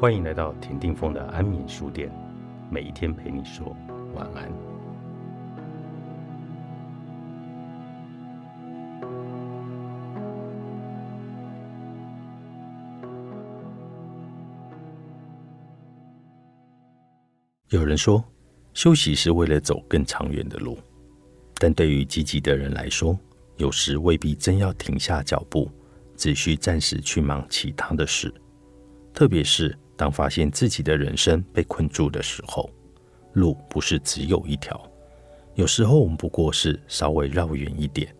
欢迎来到田定峰的安眠书店，每一天陪你说晚安。有人说，休息是为了走更长远的路，但对于积极的人来说，有时未必真要停下脚步，只需暂时去忙其他的事，特别是。当发现自己的人生被困住的时候，路不是只有一条。有时候我们不过是稍微绕远一点，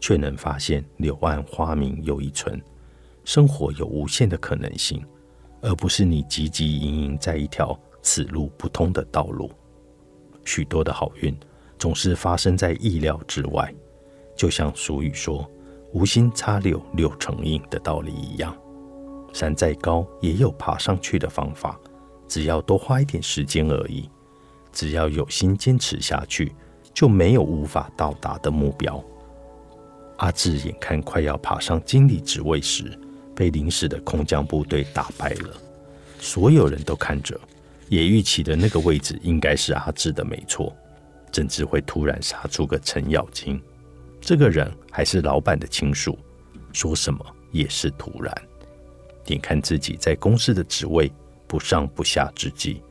却能发现柳暗花明又一村。生活有无限的可能性，而不是你汲汲营营在一条此路不通的道路。许多的好运总是发生在意料之外，就像俗语说“无心插柳柳成荫”的道理一样。山再高，也有爬上去的方法，只要多花一点时间而已。只要有心坚持下去，就没有无法到达的目标。阿志眼看快要爬上经理职位时，被临时的空降部队打败了。所有人都看着，也预期的那个位置应该是阿志的没错。甚至会突然杀出个程咬金，这个人还是老板的亲属，说什么也是突然。眼看自己在公司的职位不上不下之际，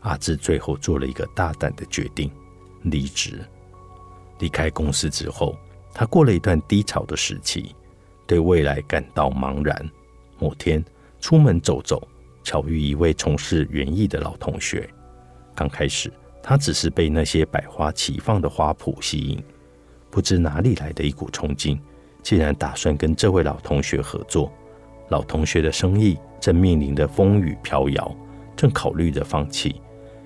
阿志最后做了一个大胆的决定：离职。离开公司之后，他过了一段低潮的时期，对未来感到茫然。某天出门走走，巧遇一位从事园艺的老同学。刚开始，他只是被那些百花齐放的花圃吸引，不知哪里来的一股冲劲，竟然打算跟这位老同学合作。老同学的生意正面临着风雨飘摇，正考虑着放弃。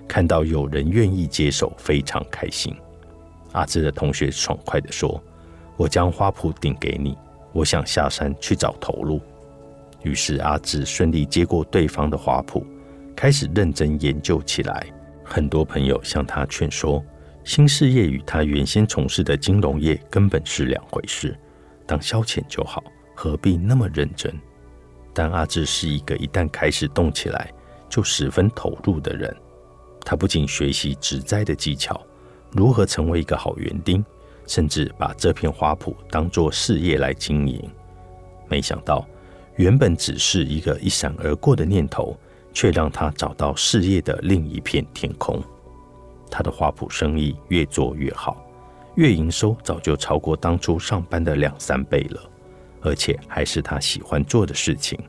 看到有人愿意接手，非常开心。阿志的同学爽快地说：“我将花圃顶给你，我想下山去找投入。”于是阿志顺利接过对方的花圃，开始认真研究起来。很多朋友向他劝说，新事业与他原先从事的金融业根本是两回事，当消遣就好，何必那么认真？但阿志是一个一旦开始动起来就十分投入的人。他不仅学习植栽的技巧，如何成为一个好园丁，甚至把这片花圃当作事业来经营。没想到，原本只是一个一闪而过的念头，却让他找到事业的另一片天空。他的花圃生意越做越好，月营收早就超过当初上班的两三倍了。而且还是他喜欢做的事情。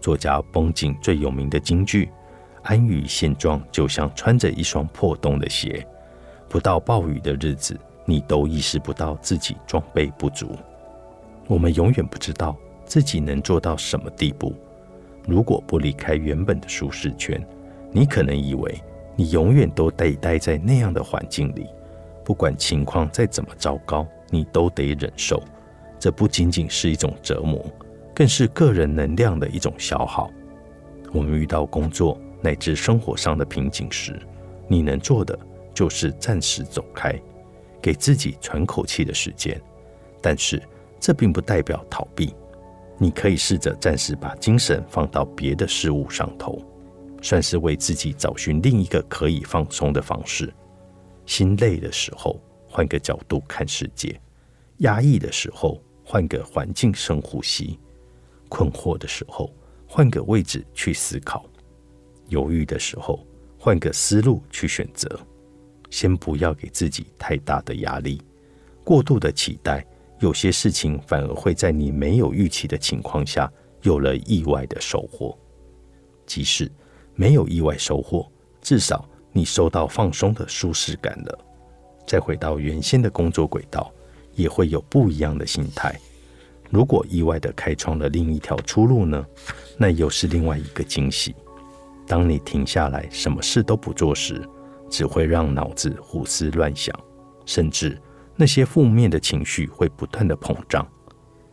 作家绷紧最有名的金句：“安于现状，就像穿着一双破洞的鞋，不到暴雨的日子，你都意识不到自己装备不足。”我们永远不知道自己能做到什么地步。如果不离开原本的舒适圈，你可能以为你永远都得待在那样的环境里，不管情况再怎么糟糕，你都得忍受。这不仅仅是一种折磨，更是个人能量的一种消耗。我们遇到工作乃至生活上的瓶颈时，你能做的就是暂时走开，给自己喘口气的时间。但是这并不代表逃避，你可以试着暂时把精神放到别的事物上头，算是为自己找寻另一个可以放松的方式。心累的时候，换个角度看世界；压抑的时候，换个环境深呼吸，困惑的时候换个位置去思考，犹豫的时候换个思路去选择。先不要给自己太大的压力，过度的期待，有些事情反而会在你没有预期的情况下有了意外的收获。即使没有意外收获，至少你收到放松的舒适感了。再回到原先的工作轨道。也会有不一样的心态。如果意外的开创了另一条出路呢？那又是另外一个惊喜。当你停下来，什么事都不做时，只会让脑子胡思乱想，甚至那些负面的情绪会不断的膨胀。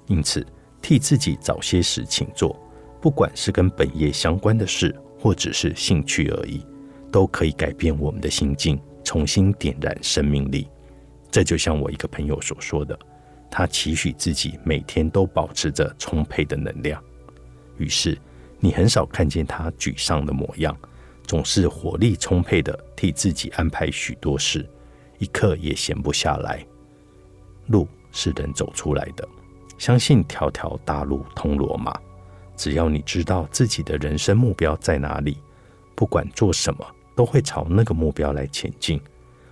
因此，替自己找些事情做，不管是跟本业相关的事，或只是兴趣而已，都可以改变我们的心境，重新点燃生命力。这就像我一个朋友所说的，他期许自己每天都保持着充沛的能量。于是，你很少看见他沮丧的模样，总是活力充沛的替自己安排许多事，一刻也闲不下来。路是人走出来的，相信条条大路通罗马。只要你知道自己的人生目标在哪里，不管做什么，都会朝那个目标来前进。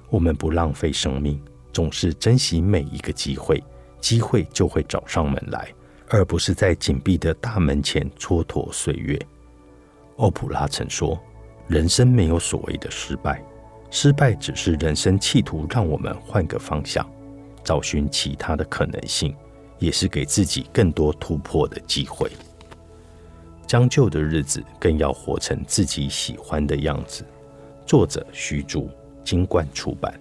我们不浪费生命，总是珍惜每一个机会，机会就会找上门来，而不是在紧闭的大门前蹉跎岁月。欧普拉曾说：“人生没有所谓的失败，失败只是人生企图让我们换个方向，找寻其他的可能性，也是给自己更多突破的机会。”将就的日子，更要活成自己喜欢的样子。作者：徐竹，金冠出版。